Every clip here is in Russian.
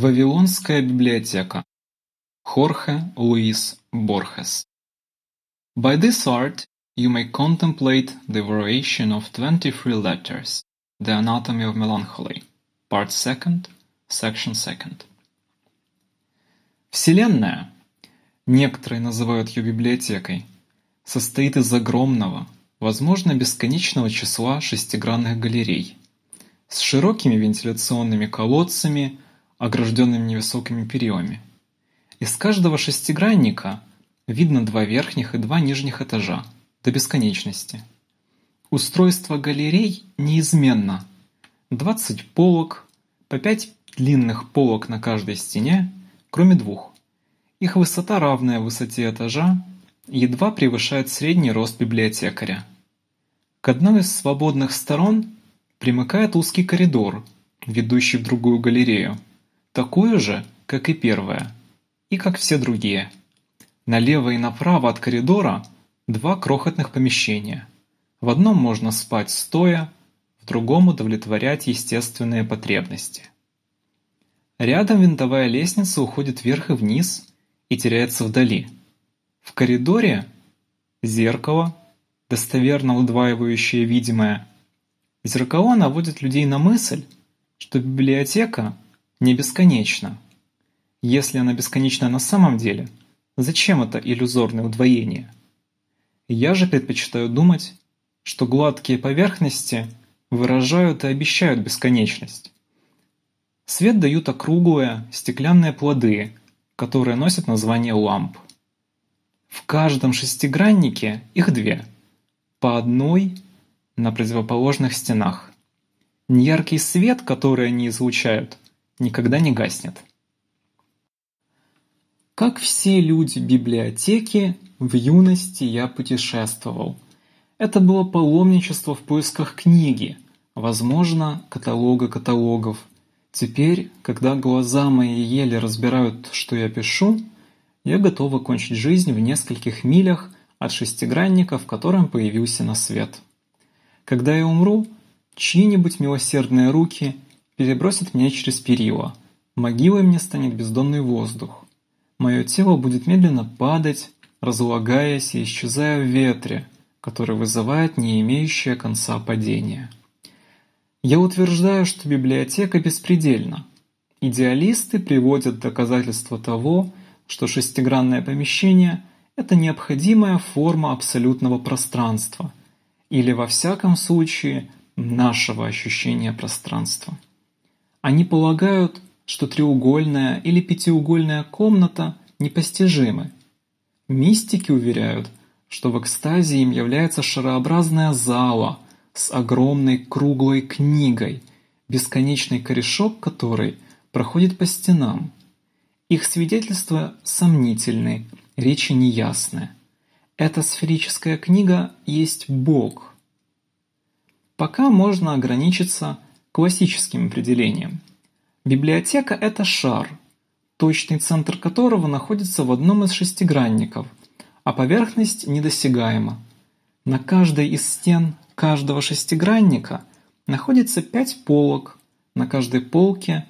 Вавилонская библиотека. Хорхе Луис Борхес. By this art you may contemplate the variation of twenty-three letters, The Anatomy of Melancholy, Part Second, Section Second. Вселенная, некоторые называют ее библиотекой, состоит из огромного, возможно бесконечного числа шестигранных галерей с широкими вентиляционными колодцами, огражденными невысокими перилами. Из каждого шестигранника видно два верхних и два нижних этажа, до бесконечности. Устройство галерей неизменно. 20 полок, по 5 длинных полок на каждой стене, кроме двух. Их высота, равная высоте этажа, едва превышает средний рост библиотекаря. К одной из свободных сторон примыкает узкий коридор, ведущий в другую галерею такую же, как и первая, и как все другие. Налево и направо от коридора два крохотных помещения. В одном можно спать стоя, в другом удовлетворять естественные потребности. Рядом винтовая лестница уходит вверх и вниз и теряется вдали. В коридоре зеркало, достоверно удваивающее видимое. Зеркало наводит людей на мысль, что библиотека – не бесконечна. Если она бесконечна на самом деле, зачем это иллюзорное удвоение? Я же предпочитаю думать, что гладкие поверхности выражают и обещают бесконечность. Свет дают округлые стеклянные плоды, которые носят название ламп. В каждом шестиграннике их две, по одной на противоположных стенах. Неяркий свет, который они излучают, никогда не гаснет. Как все люди библиотеки, в юности я путешествовал. Это было паломничество в поисках книги, возможно, каталога каталогов. Теперь, когда глаза мои еле разбирают, что я пишу, я готов окончить жизнь в нескольких милях от шестигранника, в котором появился на свет. Когда я умру, чьи-нибудь милосердные руки – перебросит меня через перила. Могилой мне станет бездонный воздух. Мое тело будет медленно падать, разлагаясь и исчезая в ветре, который вызывает не имеющее конца падение. Я утверждаю, что библиотека беспредельна. Идеалисты приводят доказательства того, что шестигранное помещение – это необходимая форма абсолютного пространства, или во всяком случае нашего ощущения пространства. Они полагают, что треугольная или пятиугольная комната непостижимы. Мистики уверяют, что в экстазе им является шарообразная зала с огромной круглой книгой, бесконечный корешок которой проходит по стенам. Их свидетельства сомнительны, речи неясны. Эта сферическая книга есть Бог. Пока можно ограничиться классическим определением. Библиотека – это шар, точный центр которого находится в одном из шестигранников, а поверхность недосягаема. На каждой из стен каждого шестигранника находится пять полок, на каждой полке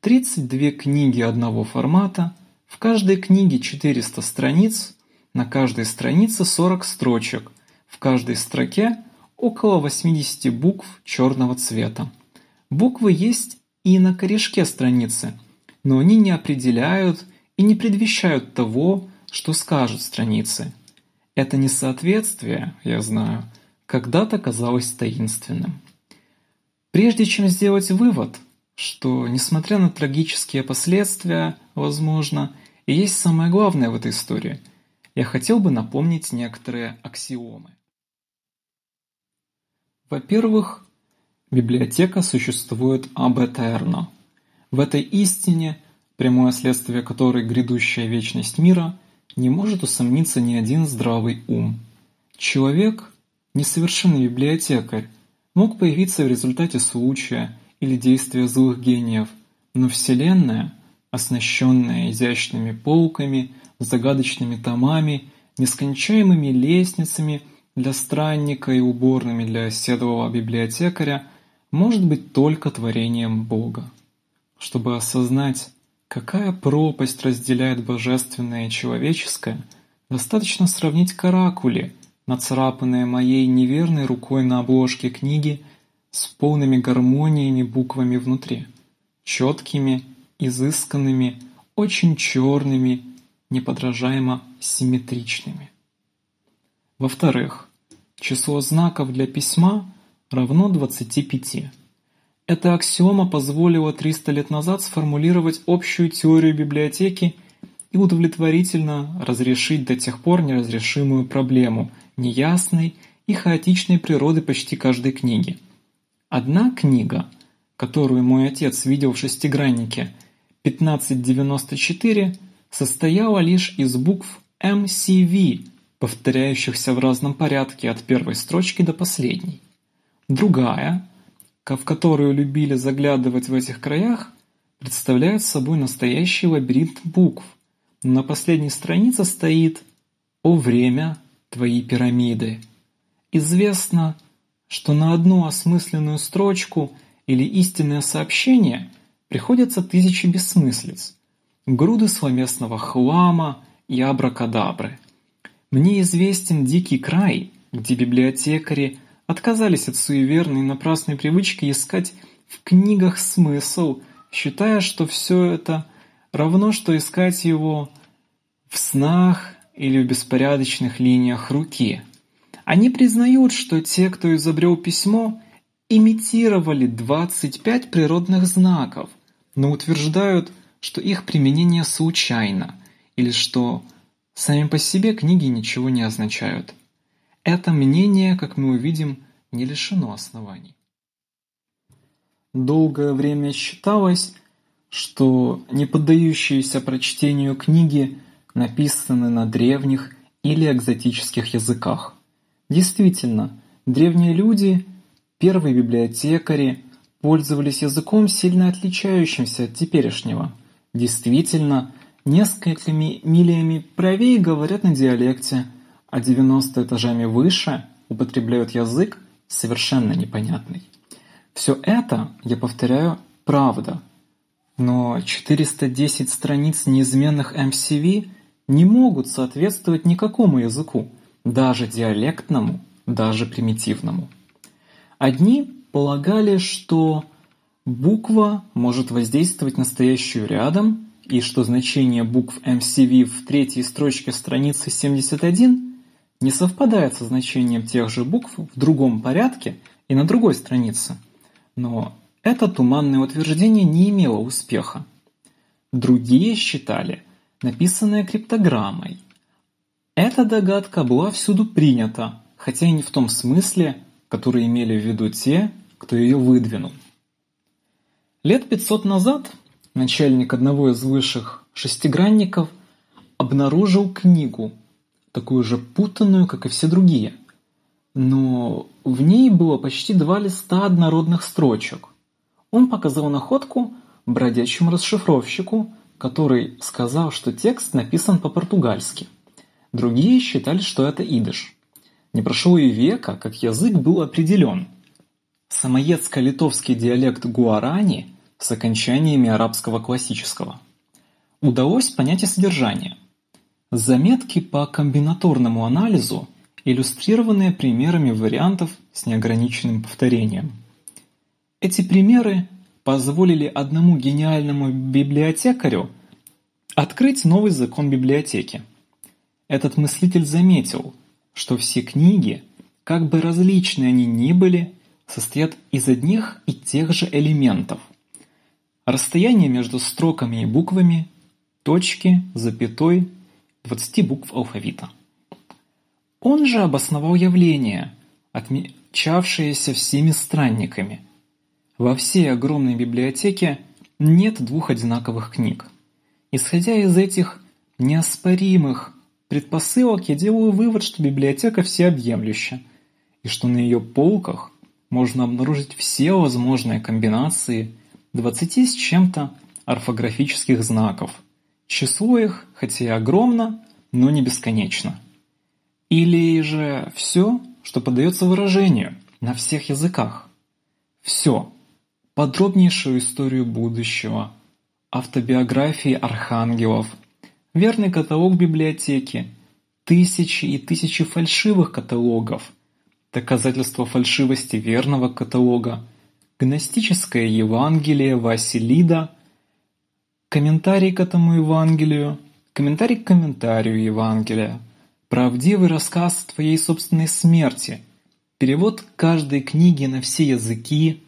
32 книги одного формата, в каждой книге 400 страниц, на каждой странице 40 строчек, в каждой строке около 80 букв черного цвета. Буквы есть и на корешке страницы, но они не определяют и не предвещают того, что скажут страницы. Это несоответствие, я знаю, когда-то казалось таинственным. Прежде чем сделать вывод, что, несмотря на трагические последствия, возможно, и есть самое главное в этой истории, я хотел бы напомнить некоторые аксиомы. Во-первых, Библиотека существует аб этерно. В этой истине, прямое следствие которой грядущая вечность мира, не может усомниться ни один здравый ум. Человек, несовершенный библиотекарь, мог появиться в результате случая или действия злых гениев, но Вселенная, оснащенная изящными полками, загадочными томами, нескончаемыми лестницами для странника и уборными для оседлого библиотекаря – может быть только творением Бога. Чтобы осознать Какая пропасть разделяет божественное и человеческое, достаточно сравнить каракули, нацарапанные моей неверной рукой на обложке книги с полными гармониями буквами внутри, четкими, изысканными, очень черными, неподражаемо симметричными. Во-вторых, число знаков для письма равно 25. Эта аксиома позволила 300 лет назад сформулировать общую теорию библиотеки и удовлетворительно разрешить до тех пор неразрешимую проблему неясной и хаотичной природы почти каждой книги. Одна книга, которую мой отец видел в шестиграннике 1594, состояла лишь из букв MCV, повторяющихся в разном порядке от первой строчки до последней. Другая – в которую любили заглядывать в этих краях, представляет собой настоящий лабиринт букв. На последней странице стоит «О время, твои пирамиды». Известно, что на одну осмысленную строчку или истинное сообщение приходится тысячи бессмыслиц, груды словесного хлама и абракадабры. Мне известен дикий край, где библиотекари – отказались от суеверной и напрасной привычки искать в книгах смысл, считая, что все это равно, что искать его в снах или в беспорядочных линиях руки. Они признают, что те, кто изобрел письмо, имитировали 25 природных знаков, но утверждают, что их применение случайно или что сами по себе книги ничего не означают. Это мнение, как мы увидим, не лишено оснований. Долгое время считалось, что не поддающиеся прочтению книги написаны на древних или экзотических языках. Действительно, древние люди, первые библиотекари, пользовались языком, сильно отличающимся от теперешнего. Действительно, несколькими милями правее говорят на диалекте, а 90 этажами выше употребляют язык, совершенно непонятный. Все это, я повторяю, правда. Но 410 страниц неизменных MCV не могут соответствовать никакому языку, даже диалектному, даже примитивному. Одни полагали, что буква может воздействовать на стоящую рядом, и что значение букв MCV в третьей строчке страницы 71 не совпадает со значением тех же букв в другом порядке и на другой странице. Но это туманное утверждение не имело успеха. Другие считали написанное криптограммой. Эта догадка была всюду принята, хотя и не в том смысле, который имели в виду те, кто ее выдвинул. Лет 500 назад начальник одного из высших шестигранников обнаружил книгу такую же путанную, как и все другие. Но в ней было почти два листа однородных строчек. Он показал находку бродячему расшифровщику, который сказал, что текст написан по-португальски. Другие считали, что это идыш. Не прошло и века, как язык был определен. Самоедско-литовский диалект гуарани с окончаниями арабского классического. Удалось понять и содержание – Заметки по комбинаторному анализу, иллюстрированные примерами вариантов с неограниченным повторением. Эти примеры позволили одному гениальному библиотекарю открыть новый закон библиотеки. Этот мыслитель заметил, что все книги, как бы различны они ни были, состоят из одних и тех же элементов. Расстояние между строками и буквами, точки, запятой, 20 букв алфавита. Он же обосновал явление, отмечавшееся всеми странниками. Во всей огромной библиотеке нет двух одинаковых книг. Исходя из этих неоспоримых предпосылок, я делаю вывод, что библиотека всеобъемлюща, и что на ее полках можно обнаружить все возможные комбинации 20 с чем-то орфографических знаков – Число их, хотя и огромно, но не бесконечно. Или же все, что поддается выражению на всех языках. Все. Подробнейшую историю будущего, автобиографии архангелов, верный каталог библиотеки, тысячи и тысячи фальшивых каталогов, доказательства фальшивости верного каталога, гностическое Евангелие Василида, комментарий к этому Евангелию, комментарий к комментарию Евангелия, правдивый рассказ твоей собственной смерти, перевод каждой книги на все языки,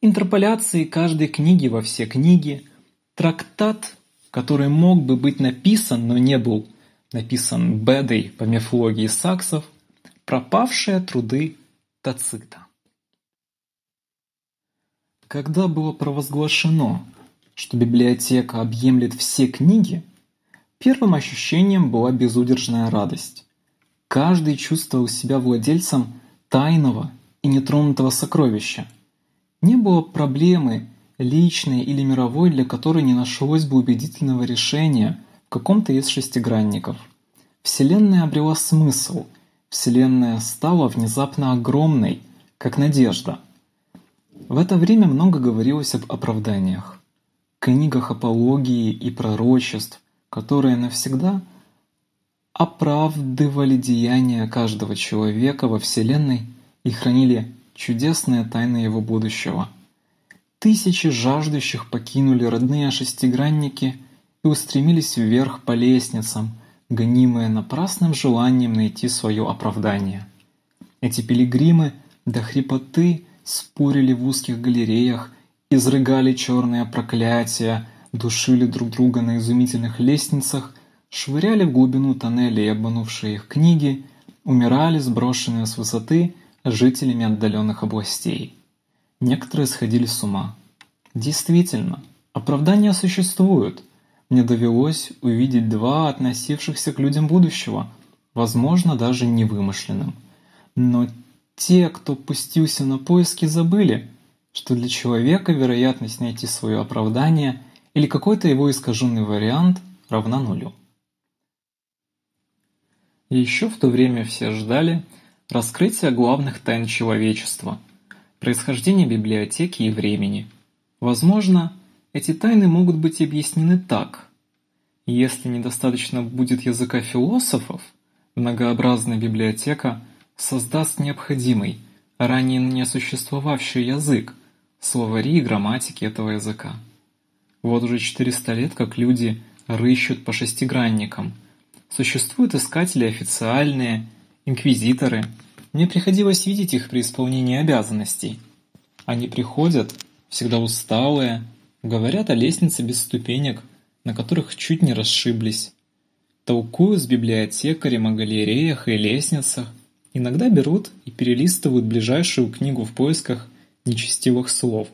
интерполяции каждой книги во все книги, трактат, который мог бы быть написан, но не был написан Бедой по мифологии саксов, пропавшие труды Тацита. Когда было провозглашено, что библиотека объемлет все книги, первым ощущением была безудержная радость. Каждый чувствовал себя владельцем тайного и нетронутого сокровища. Не было проблемы, личной или мировой, для которой не нашлось бы убедительного решения в каком-то из шестигранников. Вселенная обрела смысл, Вселенная стала внезапно огромной, как надежда. В это время много говорилось об оправданиях, книгах апологии и пророчеств, которые навсегда – оправдывали деяния каждого человека во Вселенной и хранили чудесные тайны его будущего. Тысячи жаждущих покинули родные шестигранники и устремились вверх по лестницам, гонимые напрасным желанием найти свое оправдание. Эти пилигримы до хрипоты спорили в узких галереях, изрыгали черные проклятия, душили друг друга на изумительных лестницах швыряли в глубину тоннелей обманувшие их книги, умирали сброшенные с высоты жителями отдаленных областей. Некоторые сходили с ума. Действительно, оправдания существуют. Мне довелось увидеть два относившихся к людям будущего, возможно, даже невымышленным. Но те, кто пустился на поиски, забыли, что для человека вероятность найти свое оправдание или какой-то его искаженный вариант равна нулю. И еще в то время все ждали раскрытия главных тайн человечества, происхождения библиотеки и времени. Возможно, эти тайны могут быть объяснены так. Если недостаточно будет языка философов, многообразная библиотека создаст необходимый, ранее не существовавший язык, словари и грамматики этого языка. Вот уже 400 лет, как люди рыщут по шестигранникам – Существуют искатели официальные, инквизиторы. Мне приходилось видеть их при исполнении обязанностей. Они приходят, всегда усталые, говорят о лестнице без ступенек, на которых чуть не расшиблись. Толкуют с библиотекарем о галереях и лестницах, иногда берут и перелистывают ближайшую книгу в поисках нечестивых слов.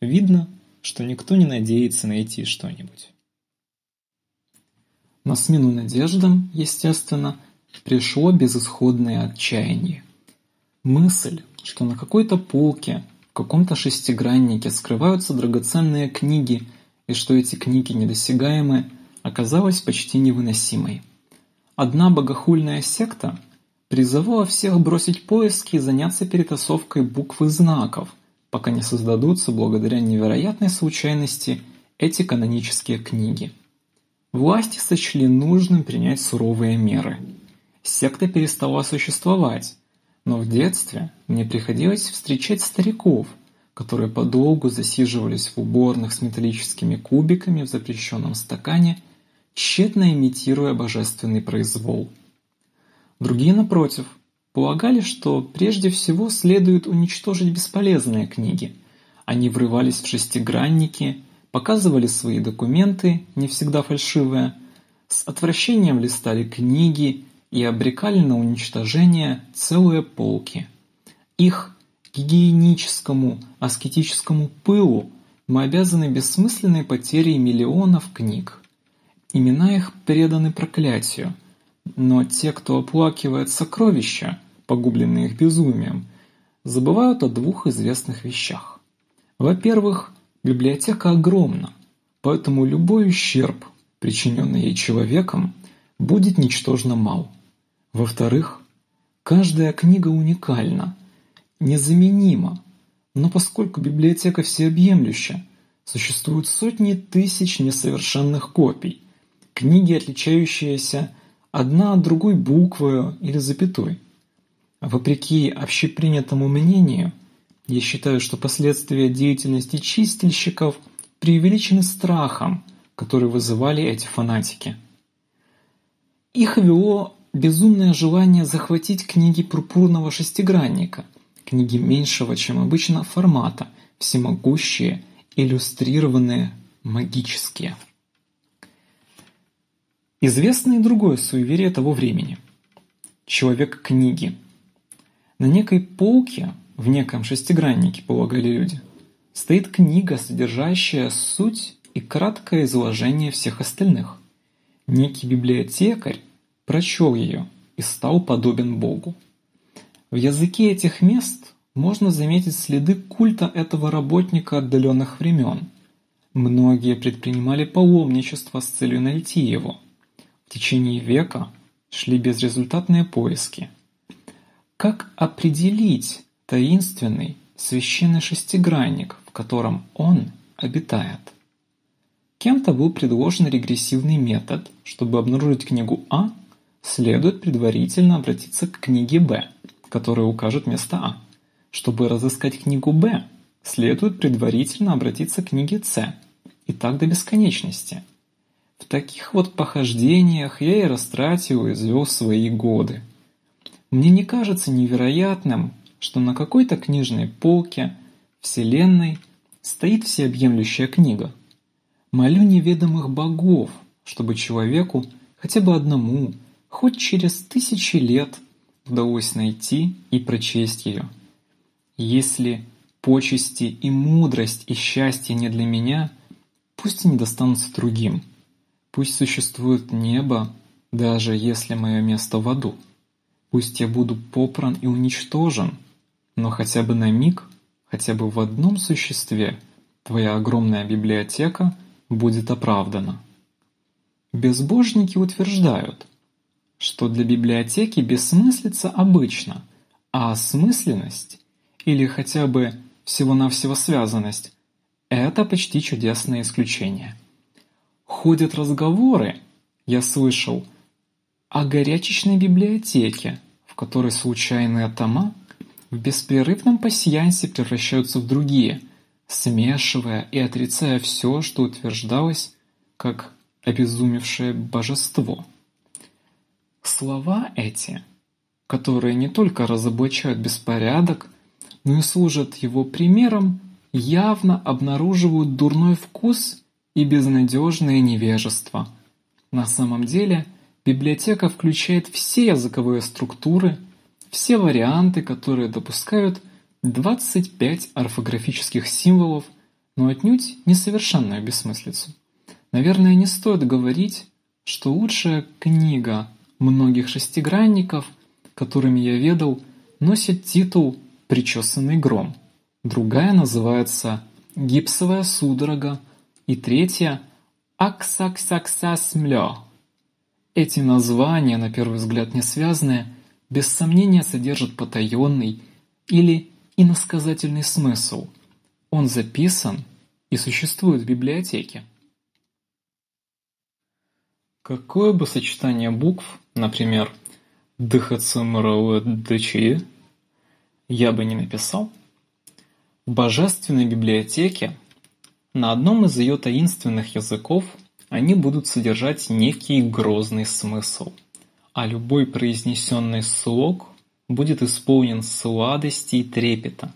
Видно, что никто не надеется найти что-нибудь. На смену надеждам, естественно, пришло безысходное отчаяние. Мысль, что на какой-то полке, в каком-то шестиграннике скрываются драгоценные книги и что эти книги недосягаемы, оказалась почти невыносимой. Одна богохульная секта призывала всех бросить поиски и заняться перетасовкой букв и знаков, пока не создадутся благодаря невероятной случайности эти канонические книги – Власти сочли нужным принять суровые меры. Секта перестала существовать, но в детстве мне приходилось встречать стариков, которые подолгу засиживались в уборных с металлическими кубиками в запрещенном стакане, тщетно имитируя божественный произвол. Другие, напротив, полагали, что прежде всего следует уничтожить бесполезные книги. Они врывались в шестигранники – показывали свои документы, не всегда фальшивые, с отвращением листали книги и обрекали на уничтожение целые полки. Их гигиеническому, аскетическому пылу мы обязаны бессмысленной потерей миллионов книг. Имена их преданы проклятию, но те, кто оплакивает сокровища, погубленные их безумием, забывают о двух известных вещах. Во-первых, Библиотека огромна, поэтому любой ущерб, причиненный ей человеком, будет ничтожно мал. Во-вторых, каждая книга уникальна, незаменима, но поскольку библиотека всеобъемлюща, Существуют сотни тысяч несовершенных копий, книги, отличающиеся одна от другой буквою или запятой. Вопреки общепринятому мнению, я считаю, что последствия деятельности чистильщиков преувеличены страхом, который вызывали эти фанатики. Их вело безумное желание захватить книги пурпурного шестигранника, книги меньшего, чем обычно, формата, всемогущие, иллюстрированные, магические. Известно и другое суеверие того времени. Человек-книги. На некой полке, в неком шестиграннике, полагали люди, стоит книга, содержащая суть и краткое изложение всех остальных. Некий библиотекарь прочел ее и стал подобен Богу. В языке этих мест можно заметить следы культа этого работника отдаленных времен. Многие предпринимали паломничество с целью найти его. Течение века шли безрезультатные поиски. Как определить таинственный священный шестигранник, в котором он обитает? Кем-то был предложен регрессивный метод, чтобы обнаружить книгу А следует предварительно обратиться к книге Б, которая укажет место А. Чтобы разыскать книгу Б, следует предварительно обратиться к книге С. И так до бесконечности. В таких вот похождениях я и растратил и извел свои годы. Мне не кажется невероятным, что на какой-то книжной полке Вселенной стоит всеобъемлющая книга. Молю неведомых богов, чтобы человеку, хотя бы одному, хоть через тысячи лет удалось найти и прочесть ее. Если почести и мудрость и счастье не для меня, пусть они достанутся другим. Пусть существует небо, даже если мое место в аду. Пусть я буду попран и уничтожен, но хотя бы на миг, хотя бы в одном существе твоя огромная библиотека будет оправдана. Безбожники утверждают – что для библиотеки бессмыслица обычно, а осмысленность или хотя бы всего-навсего связанность – это почти чудесное исключение. Ходят разговоры, я слышал, о горячечной библиотеке, в которой случайные тома в беспрерывном пасьянсе превращаются в другие, смешивая и отрицая все, что утверждалось как обезумевшее божество. Слова эти, которые не только разоблачают беспорядок, но и служат его примером, явно обнаруживают дурной вкус и безнадежное невежество. На самом деле библиотека включает все языковые структуры, все варианты, которые допускают 25 орфографических символов, но отнюдь несовершенную бессмыслицу. Наверное, не стоит говорить, что лучшая книга многих шестигранников, которыми я ведал, носит титул «Причесанный гром». Другая называется «Гипсовая судорога» и третья «Аксаксаксасмлё». Эти названия, на первый взгляд не связанные, без сомнения содержат потаенный или иносказательный смысл. Он записан и существует в библиотеке. Какое бы сочетание букв, например, ДХЦМРЛДЧИ, я бы не написал, в Божественной библиотеке на одном из ее таинственных языков они будут содержать некий грозный смысл, а любой произнесенный слог будет исполнен сладости и трепета,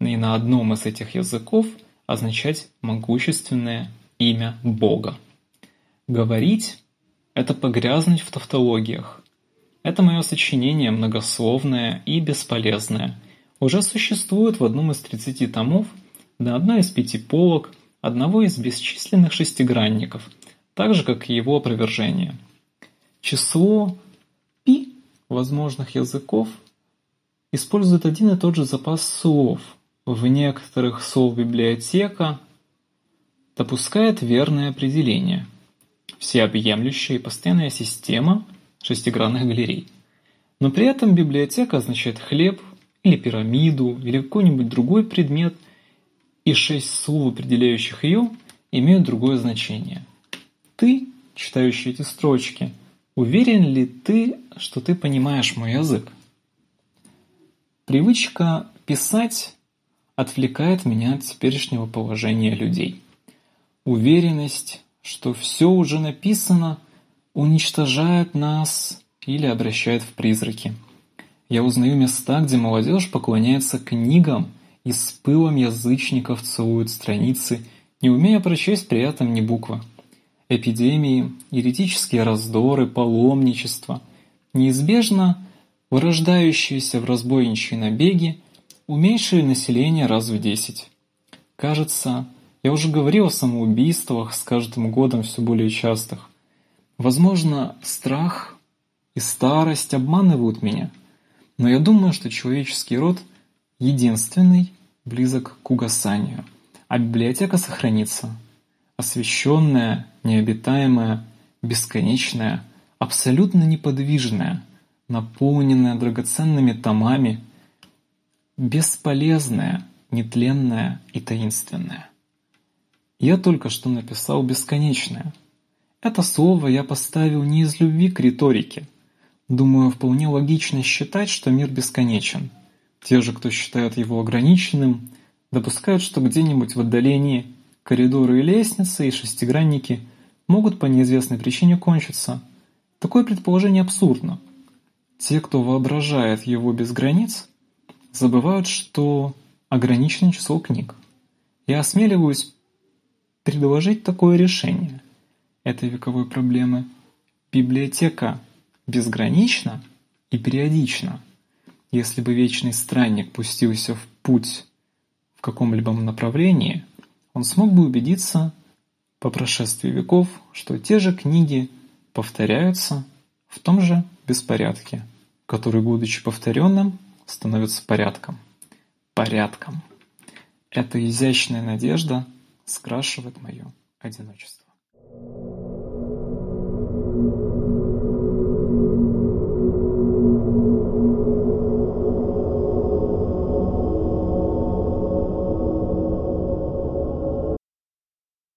и на одном из этих языков означать могущественное имя Бога. Говорить это погрязнуть в тавтологиях. Это мое сочинение многословное и бесполезное. Уже существует в одном из 30 томов на одной из пяти полок одного из бесчисленных шестигранников, так же, как и его опровержение. Число пи возможных языков использует один и тот же запас слов. В некоторых слов библиотека допускает верное определение – всеобъемлющая и постоянная система шестигранных галерей. Но при этом библиотека означает хлеб или пирамиду или какой-нибудь другой предмет, и шесть слов, определяющих ее, имеют другое значение. Ты, читающий эти строчки, уверен ли ты, что ты понимаешь мой язык? Привычка писать отвлекает меня от теперешнего положения людей. Уверенность, что все уже написано, уничтожает нас или обращает в призраки. Я узнаю места, где молодежь поклоняется книгам и с пылом язычников целует страницы, не умея прочесть при этом ни буквы. Эпидемии, еретические раздоры, паломничество, неизбежно вырождающиеся в разбойничьи набеги, уменьшили население раз в десять. Кажется, я уже говорил о самоубийствах с каждым годом все более частых. Возможно, страх и старость обманывают меня, но я думаю, что человеческий род единственный близок к угасанию, а библиотека сохранится, освещенная, необитаемая, бесконечная, абсолютно неподвижная, наполненная драгоценными томами, бесполезная, нетленная и таинственная. Я только что написал «бесконечное». Это слово я поставил не из любви к риторике. Думаю, вполне логично считать, что мир бесконечен. Те же, кто считают его ограниченным, допускают, что где-нибудь в отдалении коридоры и лестницы и шестигранники могут по неизвестной причине кончиться. Такое предположение абсурдно. Те, кто воображает его без границ, забывают, что ограничено число книг. Я осмеливаюсь предложить такое решение этой вековой проблемы. Библиотека безгранична и периодична. Если бы вечный странник пустился в путь в каком-либо направлении, он смог бы убедиться по прошествии веков, что те же книги повторяются в том же беспорядке, который, будучи повторенным, становится порядком. Порядком. Эта изящная надежда скрашивает мое одиночество.